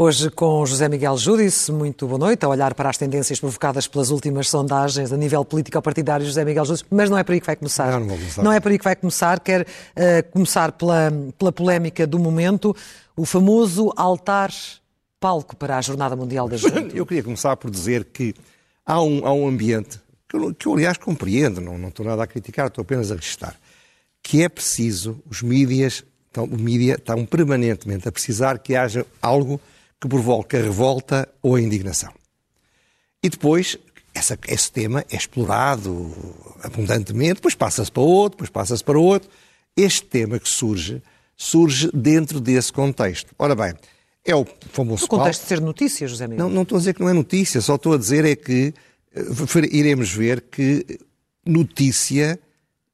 Hoje com José Miguel Júdice, muito boa noite, a olhar para as tendências provocadas pelas últimas sondagens a nível político-partidário, José Miguel Júdice, mas não é por aí que vai começar. Não, não, vou começar. não é por aí que vai começar, quer uh, começar pela, pela polémica do momento, o famoso altar palco para a Jornada Mundial da Juventude. Eu queria começar por dizer que há um, há um ambiente, que eu, que eu aliás compreendo, não, não estou nada a criticar, estou apenas a registrar, que é preciso, os mídias, então, o mídia estão permanentemente a precisar que haja algo que provoca a revolta ou a indignação. E depois, essa, esse tema é explorado abundantemente, depois passa-se para outro, depois passa-se para outro. Este tema que surge, surge dentro desse contexto. Ora bem, é o famoso... No contexto de ser notícia, José Miguel. Não, não estou a dizer que não é notícia, só estou a dizer é que eh, iremos ver que notícia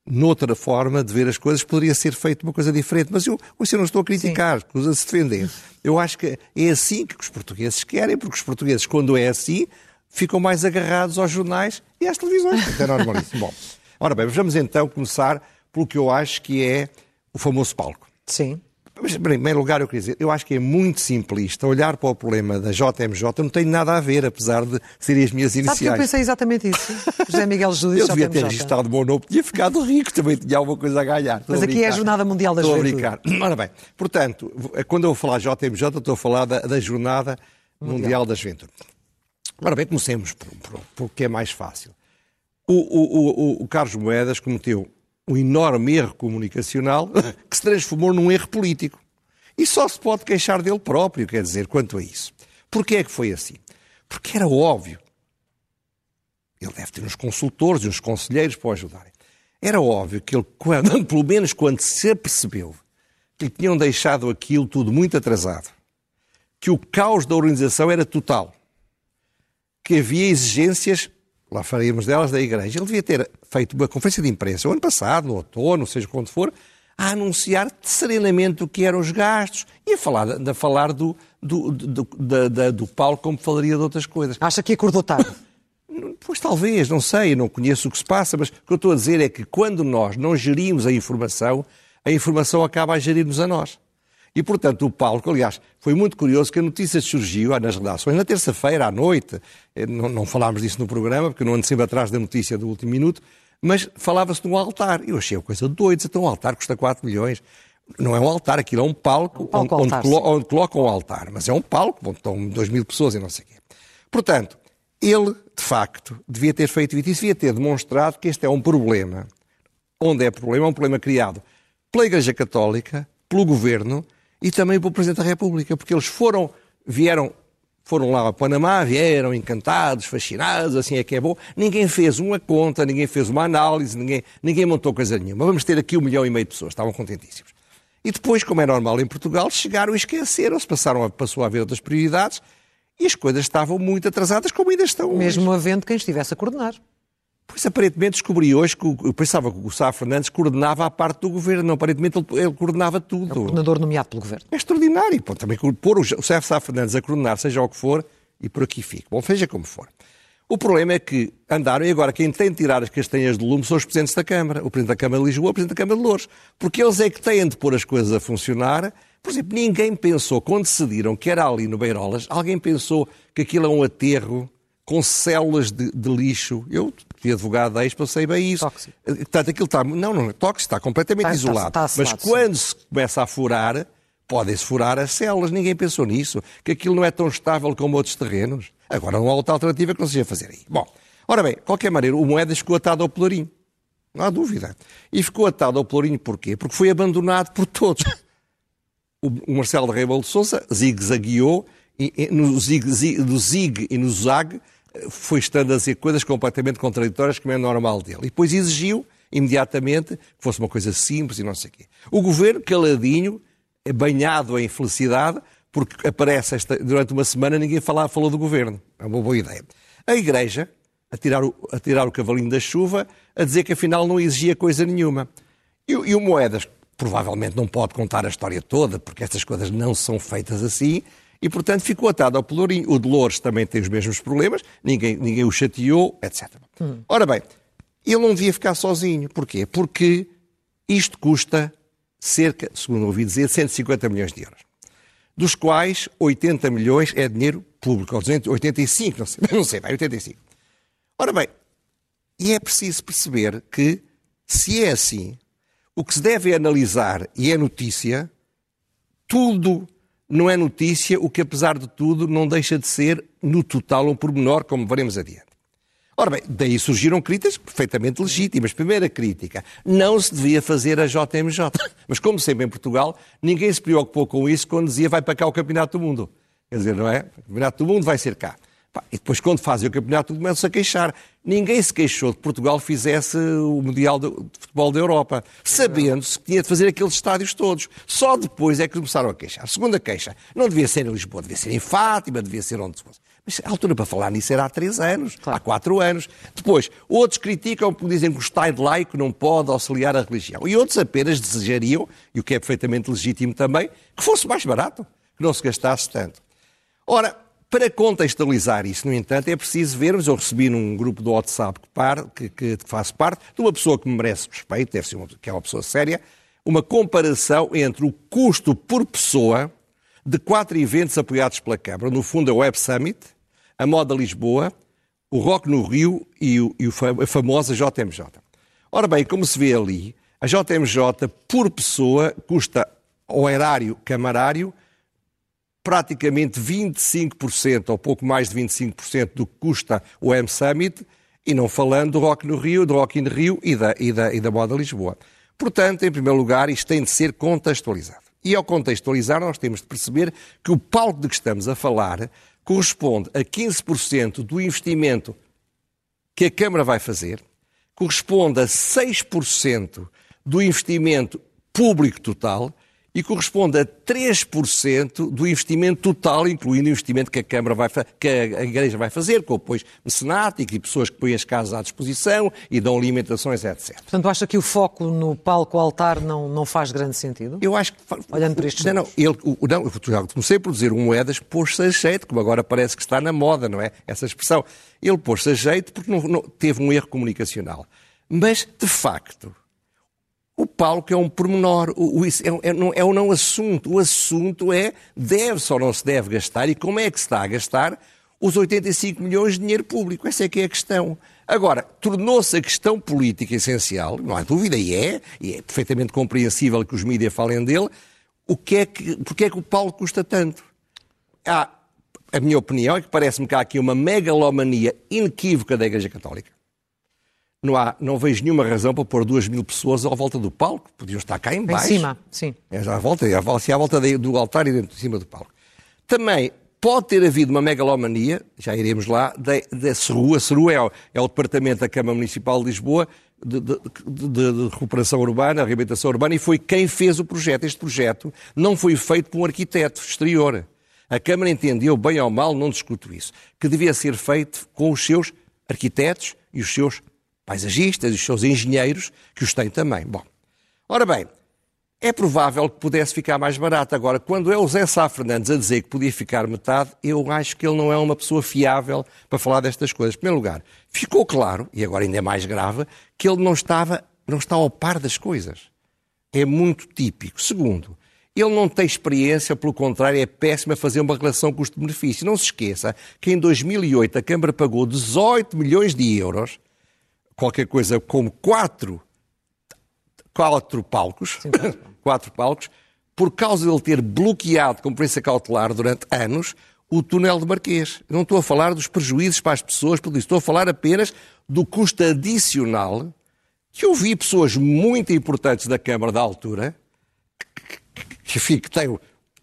noutra forma de ver as coisas, poderia ser feito uma coisa diferente. Mas eu, eu não estou a criticar, escusa a se defender. Eu acho que é assim que os portugueses querem, porque os portugueses, quando é assim, ficam mais agarrados aos jornais e às televisões. É normalíssimo. Bom, ora bem, vamos então começar pelo que eu acho que é o famoso palco. Sim. Mas, em primeiro lugar, eu queria dizer, eu acho que é muito simplista olhar para o problema da JMJ, não tem nada a ver, apesar de serem as minhas iniciais. Sabe que eu pensei exatamente isso, José Miguel Júdice, Eu devia ter registrado o meu nome, tinha ficado rico, também tinha alguma coisa a ganhar. Mas aqui é a Jornada Mundial da estou Juventude. a brincar. Ora bem, portanto, quando eu vou falar JMJ, estou a falar da, da Jornada Mundial. Mundial da Juventude. Ora bem, comecemos por, por, por que é mais fácil. O, o, o, o Carlos Moedas cometeu um enorme erro comunicacional que se transformou num erro político. E só se pode queixar dele próprio, quer dizer, quanto a isso. Porquê é que foi assim? Porque era óbvio. Ele deve ter uns consultores e uns conselheiros para o ajudarem. Era óbvio que ele, quando, pelo menos quando se apercebeu que lhe tinham deixado aquilo tudo muito atrasado, que o caos da organização era total, que havia exigências, lá faríamos delas, da Igreja. Ele devia ter feito uma conferência de imprensa o ano passado, no outono, seja quando for, a anunciar serenamente o que eram os gastos e a falar, a falar do, do, do, do, do palco como falaria de outras coisas. Acha que acordou tarde? Pois talvez, não sei, não conheço o que se passa, mas o que eu estou a dizer é que quando nós não gerimos a informação, a informação acaba a gerir-nos a nós. E, portanto, o palco, aliás, foi muito curioso que a notícia surgiu nas redações na terça-feira à noite. Eh, não, não falámos disso no programa, porque não ando sempre atrás da notícia do último minuto, mas falava-se de um altar. Eu achei a coisa doida, então um altar custa 4 milhões. Não é um altar, aquilo é um palco, um palco onde, altar, onde, onde, colocam um altar, mas é um palco, onde estão 2 mil pessoas e não sei o quê. Portanto, ele, de facto, devia ter feito isso, devia ter demonstrado que este é um problema. Onde é problema? É um problema criado pela Igreja Católica, pelo Governo e também pelo Presidente da República, porque eles foram, vieram foram lá a Panamá, vieram encantados, fascinados, assim é que é bom. Ninguém fez uma conta, ninguém fez uma análise, ninguém, ninguém montou coisa nenhuma. Vamos ter aqui um milhão e meio de pessoas, estavam contentíssimos. E depois, como é normal em Portugal, chegaram a esqueceram-se, passaram a, passou a haver outras prioridades e as coisas estavam muito atrasadas, como ainda estão Mesmo hoje. havendo quem estivesse a coordenar. Pois aparentemente descobri hoje que eu pensava que o Sá Fernandes coordenava a parte do governo. Não, aparentemente ele, ele coordenava tudo. É o coordenador nomeado pelo governo. É extraordinário. Pô, também pôr o Sá Fernandes a coordenar, seja o que for, e por aqui fico. Bom, seja como for. O problema é que andaram, e agora quem tem de tirar as castanhas do lume são os presidentes da Câmara. O Presidente da Câmara de Lisboa, o Presidente da Câmara de Louros. Porque eles é que têm de pôr as coisas a funcionar. Por exemplo, ninguém pensou, quando decidiram que era ali no Beirolas, alguém pensou que aquilo é um aterro com células de, de lixo. Eu fui advogado da Expo, sei bem isso. Tóxico. Portanto, aquilo está... Não, não é tóxico, está completamente Está- está- isolado. está Mas selado, quando se começa a furar, podem-se furar as células. Ninguém pensou nisso. Que aquilo não é tão estável como outros terrenos. Agora não há outra alternativa que não seja fazer aí. Bom, ora bem, de qualquer maneira, o Moedas ficou atado ao pelourinho. Não há dúvida. E ficou atado ao pelourinho porquê? Porque foi abandonado por todos. O Marcelo de Rebelo de Sousa zigue-zagueou, no zig, zig, do zig e no zag foi estando a dizer coisas completamente contraditórias, como é normal dele. E depois exigiu, imediatamente, que fosse uma coisa simples e não sei o quê. O governo, caladinho, banhado em felicidade, porque aparece esta, durante uma semana ninguém fala, falou do governo. É uma boa ideia. A Igreja, a tirar, o, a tirar o cavalinho da chuva, a dizer que afinal não exigia coisa nenhuma. E, e o Moedas provavelmente não pode contar a história toda, porque estas coisas não são feitas assim, e, portanto, ficou atado ao pelourinho. O Dolores também tem os mesmos problemas, ninguém, ninguém o chateou, etc. Hum. Ora bem, ele não devia ficar sozinho. Porquê? Porque isto custa cerca, segundo ouvi dizer, 150 milhões de euros. Dos quais 80 milhões é dinheiro público, ou 85, não sei, não sei, vai, 85. Ora bem, e é preciso perceber que, se é assim, o que se deve analisar, e é notícia, tudo não é notícia, o que apesar de tudo não deixa de ser, no total, um pormenor, como veremos adiante. Ora bem, daí surgiram críticas perfeitamente legítimas. Primeira crítica, não se devia fazer a JMJ. Mas como sempre em Portugal, ninguém se preocupou com isso quando dizia vai para cá o Campeonato do Mundo. Quer dizer, não é? O Campeonato do Mundo vai ser cá. E depois, quando fazem o campeonato, começam a queixar. Ninguém se queixou de que Portugal fizesse o Mundial de Futebol da Europa, sabendo-se que tinha de fazer aqueles estádios todos. Só depois é que começaram a queixar. Segunda queixa, não devia ser em Lisboa, devia ser em Fátima, devia ser onde fosse. Mas a altura para falar nisso era há três anos, claro. há quatro anos. Depois, outros criticam porque dizem que o Estado laico não pode auxiliar a religião. E outros apenas desejariam, e o que é perfeitamente legítimo também, que fosse mais barato, que não se gastasse tanto. Ora, para contextualizar isso, no entanto, é preciso vermos, eu recebi num grupo do WhatsApp que, par, que, que faço parte, de uma pessoa que me merece respeito, deve ser uma, que é uma pessoa séria, uma comparação entre o custo por pessoa de quatro eventos apoiados pela Câmara. No fundo, a Web Summit, a Moda Lisboa, o Rock no Rio e, o, e a famosa JMJ. Ora bem, como se vê ali, a JMJ por pessoa custa ao erário camarário praticamente 25%, ou pouco mais de 25% do que custa o M Summit, e não falando do Rock no Rio, do Rock in Rio e da, e da, e da Moda Lisboa. Portanto, em primeiro lugar, isto tem de ser contextualizado. E ao contextualizar, nós temos de perceber que o palco de que estamos a falar corresponde a 15% do investimento que a Câmara vai fazer, corresponde a 6% do investimento público total e corresponde a 3% do investimento total, incluindo o investimento que a Câmara vai que a Igreja vai fazer, com apoio mecenático e pessoas que põem as casas à disposição e dão alimentações, etc. Portanto, acha que o foco no palco altar não, não faz grande sentido? Eu acho que... Olhando para estes Não, não, ele, o, não eu comecei a produzir moedas pôs-se a jeito, como agora parece que está na moda, não é? Essa expressão. Ele pôs-se a jeito porque não, não, teve um erro comunicacional. Mas, de facto, o palco é um pormenor, o, o, é, é, não, é um não assunto. O assunto é deve-se ou não se deve gastar e como é que se está a gastar os 85 milhões de dinheiro público. Essa é que é a questão. Agora, tornou-se a questão política essencial, não há dúvida, e é, e é perfeitamente compreensível que os mídias falem dele, o que é que, porque é que o palco custa tanto? Há, a minha opinião é que parece-me que há aqui uma megalomania inequívoca da Igreja Católica não, há, não vejo nenhuma razão para pôr duas mil pessoas à volta do palco. Podiam estar cá em baixo. Em cima, sim. É à volta, é à volta do altar e dentro de cima do palco. Também pode ter havido uma megalomania, já iremos lá, da CERU. A CERU é, é o Departamento da Câmara Municipal de Lisboa de, de, de, de, recuperação urbana, reabilitação urbana, e foi quem fez o projeto. Este projeto não foi feito por um arquiteto exterior. A Câmara entendeu, bem ou mal, não discuto isso, que devia ser feito com os seus arquitetos e os seus paisagistas e os seus engenheiros, que os têm também. Bom, ora bem, é provável que pudesse ficar mais barato. Agora, quando é o Zé Sá Fernandes a dizer que podia ficar metade, eu acho que ele não é uma pessoa fiável para falar destas coisas. Em primeiro lugar, ficou claro, e agora ainda é mais grave, que ele não estava, não está ao par das coisas. É muito típico. Segundo, ele não tem experiência, pelo contrário, é péssimo a fazer uma relação custo-benefício. Não se esqueça que em 2008 a Câmara pagou 18 milhões de euros qualquer coisa como quatro, quatro palcos, Sim, quatro palcos, por causa de ele ter bloqueado com preço cautelar durante anos o túnel de Marquês. Não estou a falar dos prejuízos para as pessoas, por isso estou a falar apenas do custo adicional que eu vi pessoas muito importantes da Câmara da altura, que, que, que tenho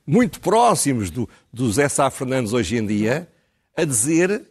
muito próximos do, do Zé Sá Fernandes hoje em dia, a dizer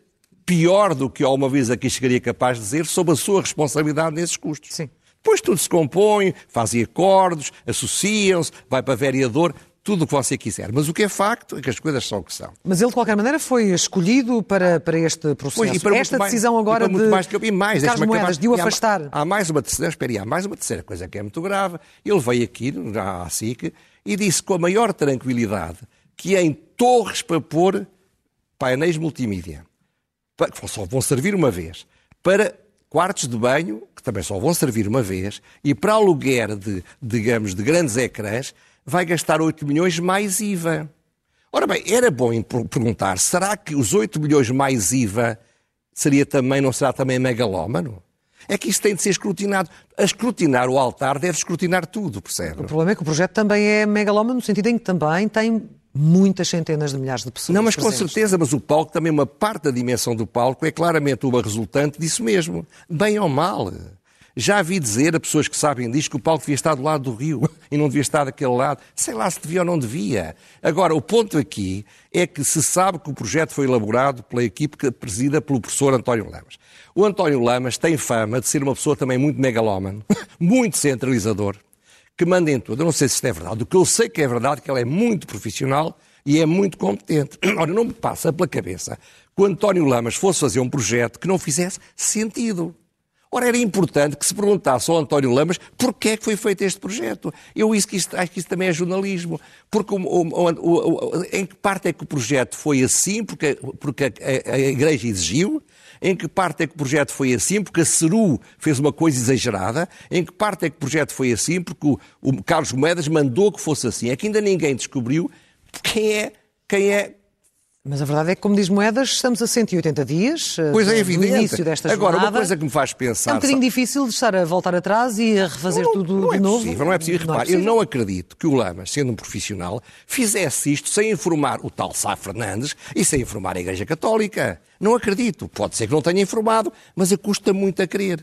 pior do que alguma vez aqui chegaria capaz de dizer sobre a sua responsabilidade nesses custos. Sim. Depois tudo se compõe, fazem acordos, associam-se, vai para vereador, tudo o que você quiser. Mas o que é facto é que as coisas são o que são. Mas ele, de qualquer maneira, foi escolhido para, para este processo. Pois, e para Esta decisão mais, agora e de mais, e mais, Carlos Moedas, de o afastar. Há, há, mais uma terceira, espera há mais uma terceira coisa que é muito grave. Ele veio aqui, à SIC, e disse com a maior tranquilidade que em torres para pôr painéis multimídia, que só vão servir uma vez, para quartos de banho, que também só vão servir uma vez, e para aluguer de, digamos, de grandes ecrãs, vai gastar 8 milhões mais IVA. Ora bem, era bom perguntar, será que os 8 milhões mais IVA seria também, não será também megalómano? É que isso tem de ser escrutinado. A escrutinar o altar deve escrutinar tudo, percebe? O problema é que o projeto também é megalómano no sentido em que também tem muitas centenas de milhares de pessoas. Não, mas presentes. com certeza, mas o palco, também uma parte da dimensão do palco é claramente uma resultante disso mesmo. Bem ou mal. Já vi dizer a pessoas que sabem disto que o palco devia estar do lado do rio e não devia estar daquele lado. Sei lá se devia ou não devia. Agora, o ponto aqui é que se sabe que o projeto foi elaborado pela equipe presida pelo professor António Lamas. O António Lamas tem fama de ser uma pessoa também muito megalómano, muito centralizador, que manda em tudo. Eu não sei se isto é verdade. O que eu sei que é verdade é que ele é muito profissional e é muito competente. Ora, não me passa pela cabeça que o António Lamas fosse fazer um projeto que não fizesse sentido. Ora, era importante que se perguntasse ao António Lamas porquê é que foi feito este projeto. Eu isso que isto, acho que isso também é jornalismo. Porque o, o, o, em que parte é que o projeto foi assim, porque, porque a, a, a Igreja exigiu, em que parte é que o projeto foi assim, porque a CERU fez uma coisa exagerada? Em que parte é que o projeto foi assim, porque o, o Carlos Moedas mandou que fosse assim? É que ainda ninguém descobriu quem é, quem é mas a verdade é que, como diz Moedas, estamos a 180 dias eh, pois é evidente. do início desta Agora, jornada. uma coisa que me faz pensar... É um bocadinho difícil de estar a voltar atrás e a refazer não, tudo não é de novo. Possível, não é possível. Repare, é possível. eu não acredito que o Lamas, sendo um profissional, fizesse isto sem informar o tal Sá Fernandes e sem informar a Igreja Católica. Não acredito. Pode ser que não tenha informado, mas custa muito a crer.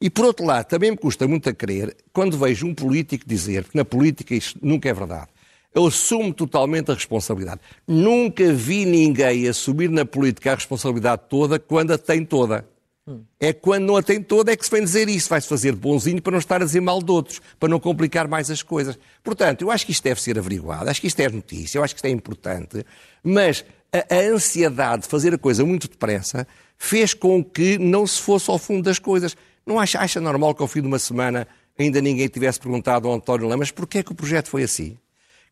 E, por outro lado, também me custa muito a crer quando vejo um político dizer que na política isto nunca é verdade. Eu assumo totalmente a responsabilidade. Nunca vi ninguém assumir na política a responsabilidade toda quando a tem toda. É quando não a tem toda é que se vem dizer isso. Vai-se fazer de bonzinho para não estar a dizer mal de outros, para não complicar mais as coisas. Portanto, eu acho que isto deve ser averiguado, acho que isto é notícia, eu acho que isto é importante, mas a, a ansiedade de fazer a coisa muito depressa fez com que não se fosse ao fundo das coisas. Não acha, acha normal que ao fim de uma semana ainda ninguém tivesse perguntado ao António Lamas porquê é que o projeto foi assim?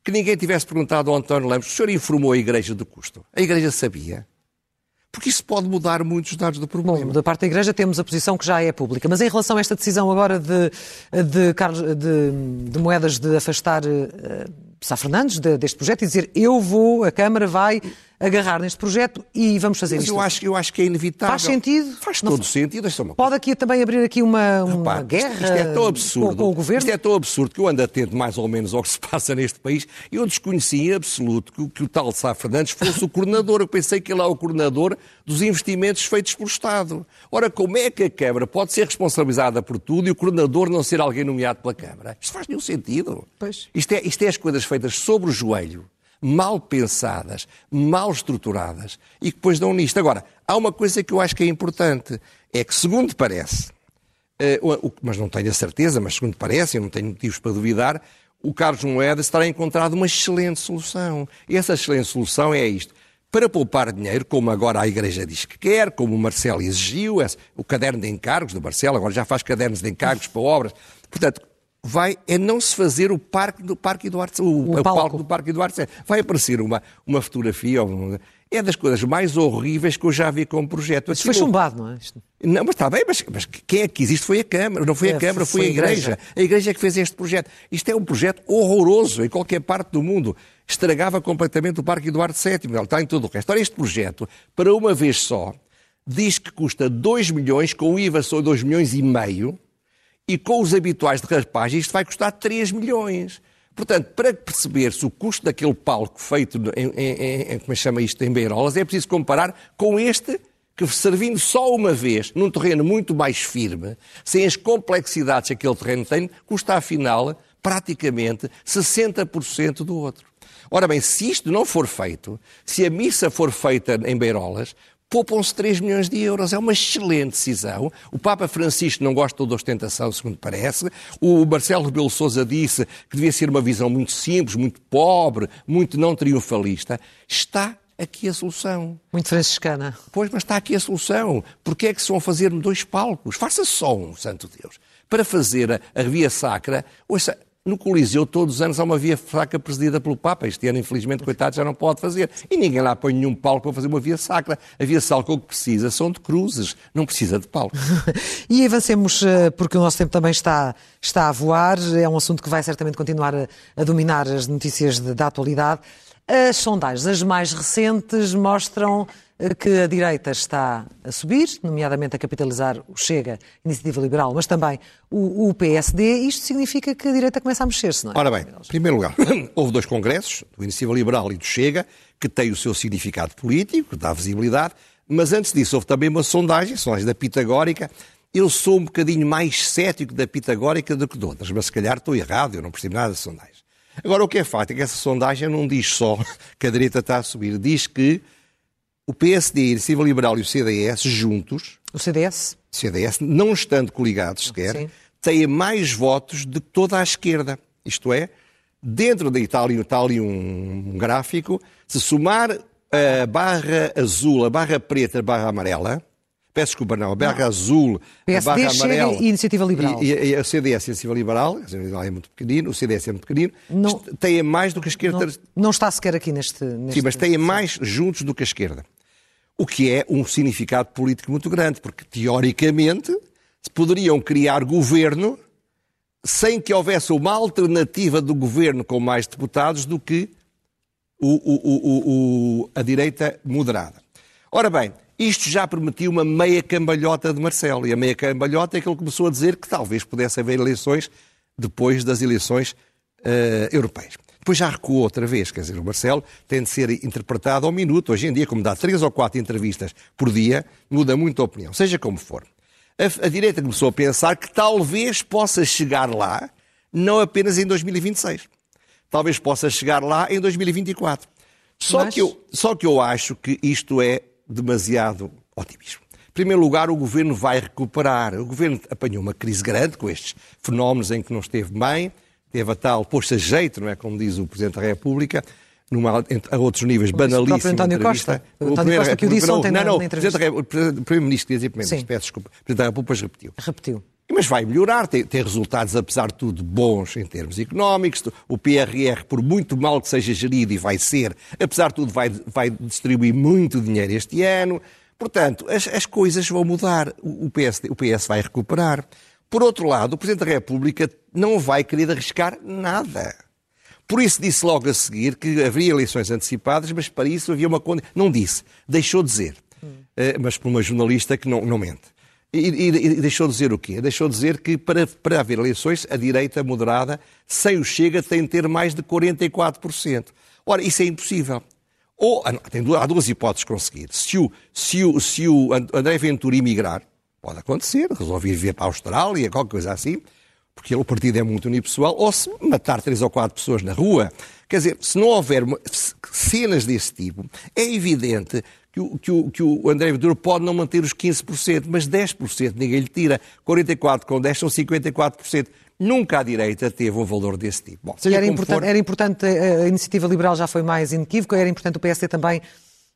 Que ninguém tivesse perguntado ao António Lemos, o senhor informou a Igreja do custo? A Igreja sabia? Porque isso pode mudar muitos dados do problema. Bom, da parte da Igreja temos a posição que já é pública. Mas em relação a esta decisão agora de, de, de, de Moedas de afastar uh, Sá Fernandes de, deste projeto e dizer eu vou, a Câmara vai agarrar neste projeto e vamos fazer Mas isto. Eu acho, eu acho que é inevitável. Faz sentido? Faz todo não, sentido. É pode aqui também abrir aqui uma, uma Repare, guerra isto, isto, é tão absurdo, com, com, o governo? Isto é tão absurdo que eu ando atento mais ou menos ao que se passa neste país. Eu desconheci em absoluto que, que o tal Sá Fernandes fosse o coordenador. Eu pensei que ele é o coordenador dos investimentos feitos pelo Estado. Ora, como é que a Câmara pode ser responsabilizada por tudo e o coordenador não ser alguém nomeado pela Câmara? Isto faz nenhum sentido. Pois. Isto, é, isto é as coisas feitas sobre o joelho mal pensadas, mal estruturadas e que depois dão nisto. Agora, há uma coisa que eu acho que é importante, é que, segundo parece, uh, mas não tenho a certeza, mas segundo parece, eu não tenho motivos para duvidar, o Carlos Moedas terá encontrado uma excelente solução. E essa excelente solução é isto. Para poupar dinheiro, como agora a Igreja diz que quer, como o Marcelo exigiu, o caderno de encargos do Marcelo, agora já faz cadernos de encargos para obras. Portanto, vai é não se fazer o parque do Parque Eduardo o, o, palco. palco. do Parque Eduardo Vai aparecer uma, uma fotografia, é das coisas mais horríveis que eu já vi como projeto. Mas foi chumbado, não é? Não, mas está bem, mas, mas, quem é que quis isto foi a Câmara, não foi é, a Câmara, foi, foi a igreja. igreja. A Igreja é que fez este projeto. Isto é um projeto horroroso em qualquer parte do mundo. Estragava completamente o Parque Eduardo VII, está em todo o resto. Ora, este projeto, para uma vez só, diz que custa 2 milhões, com o IVA são 2 milhões e meio, e com os habituais de raspagem isto vai custar 3 milhões. Portanto, para perceber-se o custo daquele palco feito em, em, em, como é chama isto, em Beirolas, é preciso comparar com este que servindo só uma vez, num terreno muito mais firme, sem as complexidades que aquele terreno tem, custa afinal praticamente 60% do outro. Ora bem, se isto não for feito, se a missa for feita em Beirolas, poupam-se 3 milhões de euros. É uma excelente decisão. O Papa Francisco não gosta da ostentação, segundo parece. O Marcelo Rebelo Sousa disse que devia ser uma visão muito simples, muito pobre, muito não triunfalista. Está aqui a solução. Muito franciscana. Pois, mas está aqui a solução. Porquê é que se vão fazer dois palcos? Faça só um, santo Deus. Para fazer a, a via sacra, ouça, no Coliseu, todos os anos, há uma via sacra presidida pelo Papa. Este ano, infelizmente, coitado, já não pode fazer. E ninguém lá põe nenhum palco para fazer uma via sacra. A via sacra o que precisa são de cruzes, não precisa de palco. e avancemos, eh, porque o nosso tempo também está, está a voar. É um assunto que vai certamente continuar a, a dominar as notícias de, da atualidade. As sondagens, as mais recentes, mostram que a direita está a subir, nomeadamente a capitalizar o Chega, Iniciativa Liberal, mas também o, o PSD. Isto significa que a direita começa a mexer-se, não é? Ora bem, em primeiro lugar, houve dois congressos, do Iniciativa Liberal e do Chega, que têm o seu significado político, dá visibilidade, mas antes disso houve também uma sondagem, sondagem da Pitagórica. Eu sou um bocadinho mais cético da Pitagórica do que de outras, mas se calhar estou errado, eu não percebo nada das sondagens. Agora, o que é facto é que essa sondagem não diz só que a direita está a subir, diz que o PSD, a Iniciativa Liberal e o CDS juntos. O CDS? CDS, não estando coligados sequer, Sim. têm mais votos de toda a esquerda. Isto é, dentro da Itália está ali um gráfico, se somar a barra azul, a barra preta, a barra amarela, Peço desculpa, não. A barra não. azul, PSD, a barra amarela. E Iniciativa Liberal. E, e, a CDS, a Iniciativa Liberal, a Iniciativa Liberal é muito pequenino, o CDS é muito pequenino, não, têm mais do que a esquerda. Não, não está sequer aqui neste, neste. Sim, mas têm mais juntos do que a esquerda. O que é um significado político muito grande, porque teoricamente se poderiam criar governo sem que houvesse uma alternativa do governo com mais deputados do que o, o, o, a direita moderada. Ora bem, isto já permitiu uma meia cambalhota de Marcelo. E a meia cambalhota é que ele começou a dizer que talvez pudesse haver eleições depois das eleições uh, europeias. Depois já recuou outra vez, quer dizer, o Marcelo tem de ser interpretado ao minuto. Hoje em dia, como dá três ou quatro entrevistas por dia, muda muito a opinião, seja como for. A, a direita começou a pensar que talvez possa chegar lá, não apenas em 2026. Talvez possa chegar lá em 2024. Só, Mas... que eu, só que eu acho que isto é demasiado otimismo. Em primeiro lugar, o governo vai recuperar. O governo apanhou uma crise grande com estes fenómenos em que não esteve bem teve a tal posto a jeito, não é? Como diz o Presidente da República, numa, a outros níveis banalíssimo. O António Costa. O António Costa que o disse ontem não, não, na entrevista. O Primeiro-Ministro queria dizer primeiro peço desculpa. O Presidente da República repetiu. Repetiu. Mas vai melhorar, tem, tem, resultados, apesar de tudo, bons em termos económicos. O PRR, por muito mal que seja gerido, e vai ser, apesar de tudo, vai, vai distribuir muito dinheiro este ano. Portanto, as, as coisas vão mudar. O, o, PS, o PS vai recuperar. Por outro lado, o Presidente da República não vai querer arriscar nada. Por isso disse logo a seguir que haveria eleições antecipadas, mas para isso havia uma condição. Não disse, deixou de dizer. Hum. Uh, mas por uma jornalista que não, não mente. E, e, e, deixou de dizer o quê? Deixou de dizer que para, para haver eleições, a direita moderada, sem o Chega, tem de ter mais de 44%. Ora, isso é impossível. Ou, ah, tem, há duas hipóteses de conseguir. Se o, se o, se o André Ventura emigrar, Pode acontecer, resolver vir para a Austrália, qualquer coisa assim, porque o partido é muito unipessoal, ou se matar três ou quatro pessoas na rua. Quer dizer, se não houver cenas desse tipo, é evidente que o, que o, que o André Ventura pode não manter os 15%, mas 10% ninguém lhe tira. 44 com 10 são 54%. Nunca a direita teve um valor desse tipo. Bom, era, importante, for... era importante, a iniciativa liberal já foi mais inequívoca, era importante o PSD também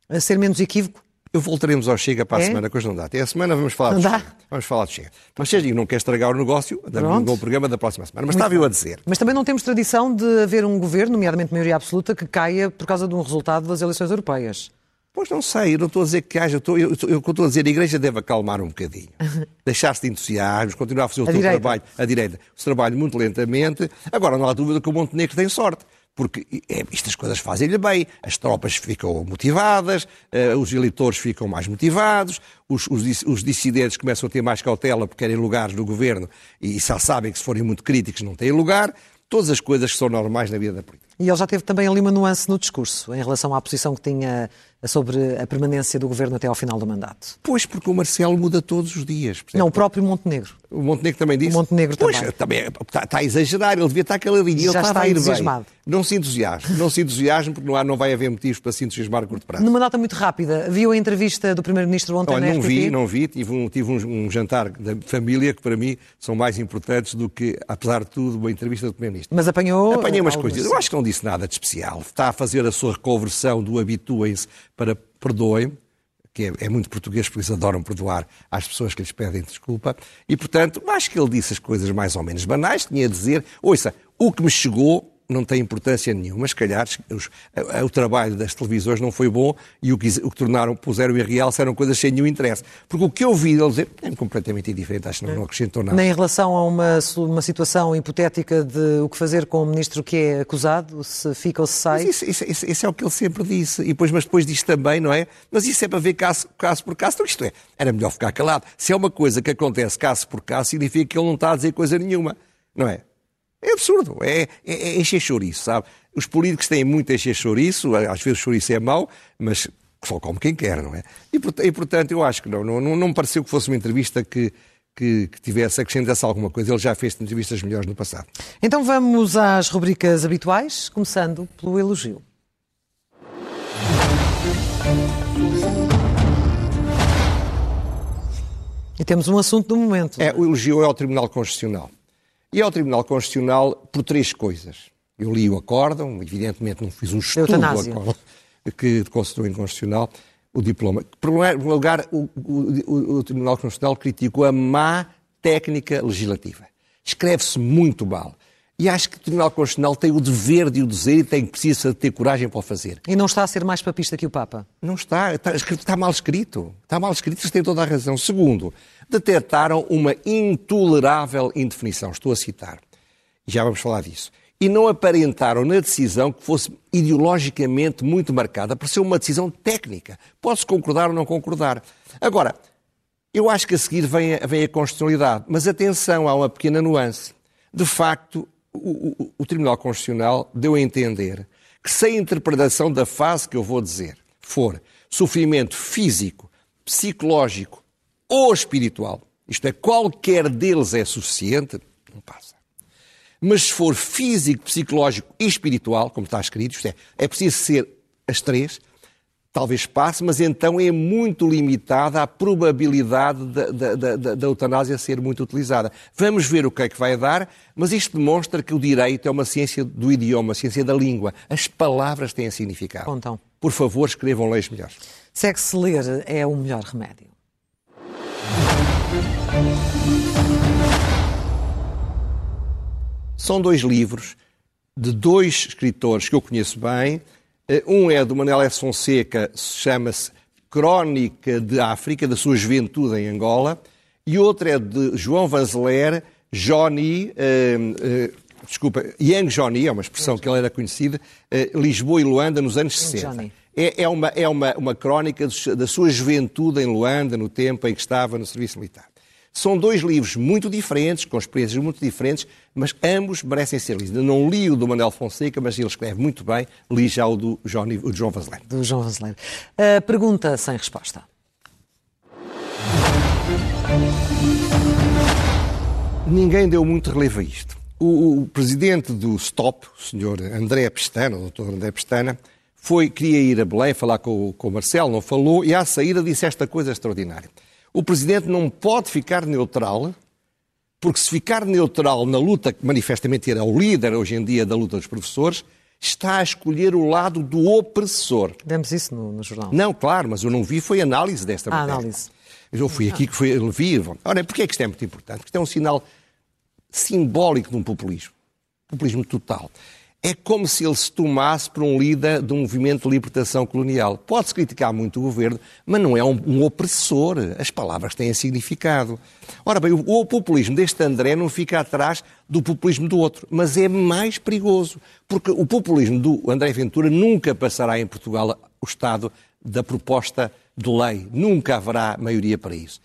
eh, ser menos equívoco? Eu voltaremos ao Chega para a é? semana, que hoje não dá. Até a semana vamos falar não do dá? Chega. Vamos falar do Chega. Mas Sérgio não quer estragar o negócio, damos um programa da próxima semana. Mas Muito estava eu a dizer. Mas também não temos tradição de haver um governo, nomeadamente maioria absoluta, que caia por causa de um resultado das eleições europeias. Pois não sei, eu não estou a dizer que haja, eu estou, eu, eu, estou a dizer a Igreja deve acalmar um bocadinho, deixar-se de entusiasmos, continuar a fazer o a seu direita. trabalho, a direita, o seu trabalho muito lentamente. Agora não há dúvida que o Montenegro tem sorte, porque é, estas coisas fazem-lhe bem, as tropas ficam motivadas, uh, os eleitores ficam mais motivados, os, os, os, dissidentes começam a ter mais cautela porque querem lugares no governo e já sabem que se forem muito críticos não têm lugar, todas as coisas que são normais na vida da política. E ele já teve também ali uma nuance no discurso, em relação à posição que tinha sobre a permanência do governo até ao final do mandato. Pois, porque o Marcelo muda todos os dias. Não, o próprio Montenegro. O Montenegro também disse? O Montenegro pois, também. também está, está a exagerar, ele devia estar caladinho, ele estava está a ir bem. Não se entusiasme, não se entusiasme, porque não, há, não vai haver motivos para se entusiasmar a curto prazo. Numa nota muito rápida, viu a entrevista do Primeiro-Ministro ontem Olha, na não RTP? vi, não vi, tive, um, tive um, um, jantar da família que para mim são mais importantes do que, apesar de tudo, uma entrevista do Primeiro-Ministro. Mas apanhou... Apanhei umas coisas, eu acho que não disse nada de especial. Está a fazer a sua reconversão do habituem-se para perdoem que é, é, muito português, porque eles adoram perdoar às pessoas que lhes pedem desculpa, e, portanto, acho que ele disse as coisas mais ou menos banais, tinha a dizer, ouça, O que me chegou não tem importância nenhuma. Mas, se calhar, os, o trabalho das televisões não foi bom e o que, o que tornaram, puseram em realce eram coisas sem nenhum interesse. Porque o que eu vi deles é completamente indiferente, acho que não, não acrescentou nada. Nem em relação a uma, uma situação hipotética de o que fazer com o ministro que é acusado, se fica ou se sai. Mas isso, isso, isso é o que ele sempre disse. E depois, mas depois diz também, não é? Mas isso é para ver caso, caso por caso. Então, isto é, era melhor ficar calado. Se é uma coisa que acontece caso por caso, significa que ele não está a dizer coisa nenhuma, não é? É absurdo, é, é, é encher chouriço, sabe? Os políticos têm muito a encher chouriço, às vezes o chouriço é mau, mas só come quem quer, não é? E, e portanto, eu acho que não, não, não me pareceu que fosse uma entrevista que, que, que tivesse, acrescentasse alguma coisa. Ele já fez entrevistas melhores no passado. Então vamos às rubricas habituais, começando pelo elogio. E temos um assunto do momento. É, o elogio é ao Tribunal Constitucional. E ao Tribunal Constitucional por três coisas. Eu li o acórdão, evidentemente não fiz um estudo do acórdão que considerou inconstitucional o diploma. Em primeiro lugar, o, o, o, Tribunal Constitucional criticou a má técnica legislativa. Escreve-se muito mal. E acho que o Tribunal Constitucional tem o dever de o dizer e tem precisa ter coragem para o fazer. E não está a ser mais papista que o Papa? Não está. Está, está mal escrito. Está mal escrito. Vocês têm toda a razão. Segundo, detectaram uma intolerável indefinição. Estou a citar. Já vamos falar disso. E não aparentaram na decisão que fosse ideologicamente muito marcada por ser uma decisão técnica. Pode-se concordar ou não concordar. Agora, eu acho que a seguir vem a, vem a constitucionalidade. Mas atenção, há uma pequena nuance. De facto, o, o, o Tribunal Constitucional deu a entender que se a interpretação da fase que eu vou dizer for sofrimento físico, psicológico ou espiritual, isto é, qualquer deles é suficiente, não passa. Mas se for físico, psicológico e espiritual, como está escrito, isto é, é preciso ser as três, talvez passe, mas então é muito limitada a probabilidade da, da, da, da, eutanásia ser muito utilizada. Vamos ver o que é que vai dar, mas isto demonstra que o direito é uma ciência do idioma, uma ciência da língua. As palavras têm significado. Então. Por favor, escrevam leis melhores. Se é que se ler é o melhor remédio. São dois livros de dois escritores que eu conheço bem, eh, um é do Manuel S. Fonseca, chama-se Crónica de África, da sua juventude em Angola, e outro é de João Vanzeler, Johnny, eh, eh, desculpa, Young Johnny, é uma expressão que ele era conhecida, eh, Lisboa e Luanda nos anos 60. É, é, uma, é uma, uma crónica da sua juventude em Luanda, no tempo em que estava no serviço militar. São dois livros muito diferentes, com experiências muito diferentes, mas ambos merecem ser lidos. Eu não li o do Manuel Fonseca, mas ele escreve muito bem. Li já o do João, o João. Do João Vanzeler. Uh, pergunta sem resposta. Ninguém deu muito relevo a isto. O, o presidente do STOP, o senhor André Pestana, o doutor André Pestana, foi, queria ir a Belém falar com, com o Marcelo, não falou, e à saída disse esta coisa extraordinária. O Presidente não pode ficar neutral, porque se ficar neutral na luta que manifestamente era o líder hoje em dia da luta dos professores, está a escolher o lado do opressor. Demos isso no, no jornal. Não, claro, mas eu não vi, foi análise desta ah, matéria. análise. Eu fui aqui que foi, ele vi. Ora, porquê é que isto é muito importante? Porque isto é um sinal simbólico de um populismo. Populismo total é como se ele se tomasse por um líder de um movimento de libertação colonial. Pode-se criticar muito o governo, mas não é um, um, opressor. As palavras têm significado. Ora bem, o, o, populismo deste André não fica atrás do populismo do outro, mas é mais perigoso, porque o populismo do André Ventura nunca passará em Portugal o estado da proposta de lei. Nunca haverá maioria para isso.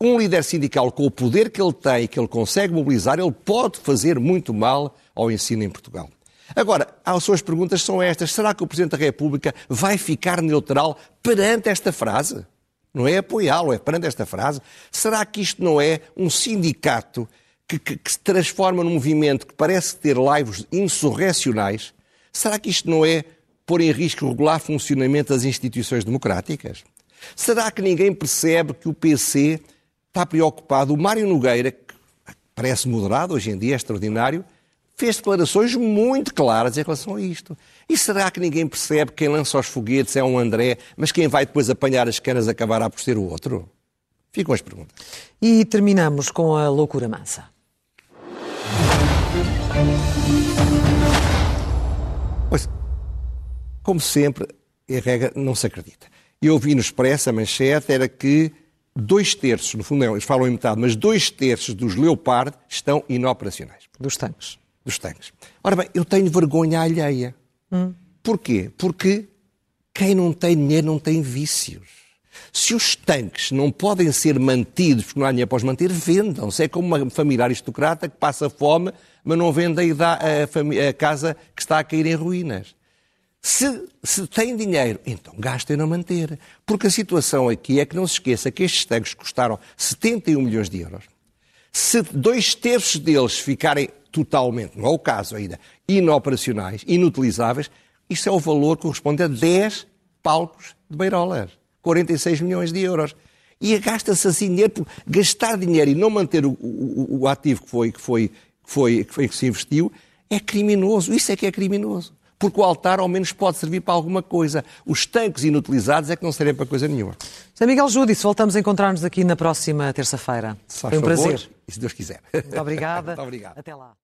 Um líder sindical com o poder que ele tem, que ele consegue mobilizar, ele pode fazer muito mal ao ensino em Portugal. Agora, as suas perguntas são estas. Será que o Presidente da República vai ficar neutral perante esta frase? Não é apoiá-lo, é perante esta frase. Será que isto não é um sindicato que, que, que se transforma num movimento que parece ter laivos insurrecionais? Será que isto não é pôr em risco o regular funcionamento das instituições democráticas? Será que ninguém percebe que o PC está preocupado? O Mário Nogueira, que parece moderado hoje em dia, é extraordinário, fez declarações muito claras em relação a isto. E será que ninguém percebe que quem lança os foguetes é um André, mas quem vai depois apanhar as canas acabará por ser o outro? Ficam as perguntas. E terminamos com a loucura mansa. Pois, como sempre, a regra não se acredita. Eu vi no Expresso, a manchete era que dois terços, no fundo eles falam em metade, mas dois terços dos Leopard estão inoperacionais. Dos tanques. Dos tanques. Ora bem, eu tenho vergonha alheia. Hum. Porquê? Porque quem não tem dinheiro não tem vícios. Se os tanques não podem ser mantidos porque não há dinheiro para os manter, vendam-se. É como uma família aristocrata que passa fome, mas não vende a, a, a casa que está a cair em ruínas. Se, se tem dinheiro, então gastem na manter. Porque a situação aqui é que não se esqueça que estes tanques custaram 71 milhões de euros. Se dois terços deles ficarem totalmente, não é o caso ainda, inoperacionais, inutilizáveis, isso é o valor que corresponde a 10 palcos de beirolas. 46 milhões de euros. E gasta-se assim dinheiro, gastar dinheiro e não manter o, o, o ativo que foi, que, foi, que, foi, que foi que se investiu, é criminoso. Isso é que é criminoso. Porque o altar, ao menos, pode servir para alguma coisa. Os tanques inutilizados é que não servem para coisa nenhuma. José Miguel Júdice, voltamos a encontrar-nos aqui na próxima terça-feira. Foi um favor, prazer. E se Deus quiser. Muito obrigada. Muito obrigado. Até lá.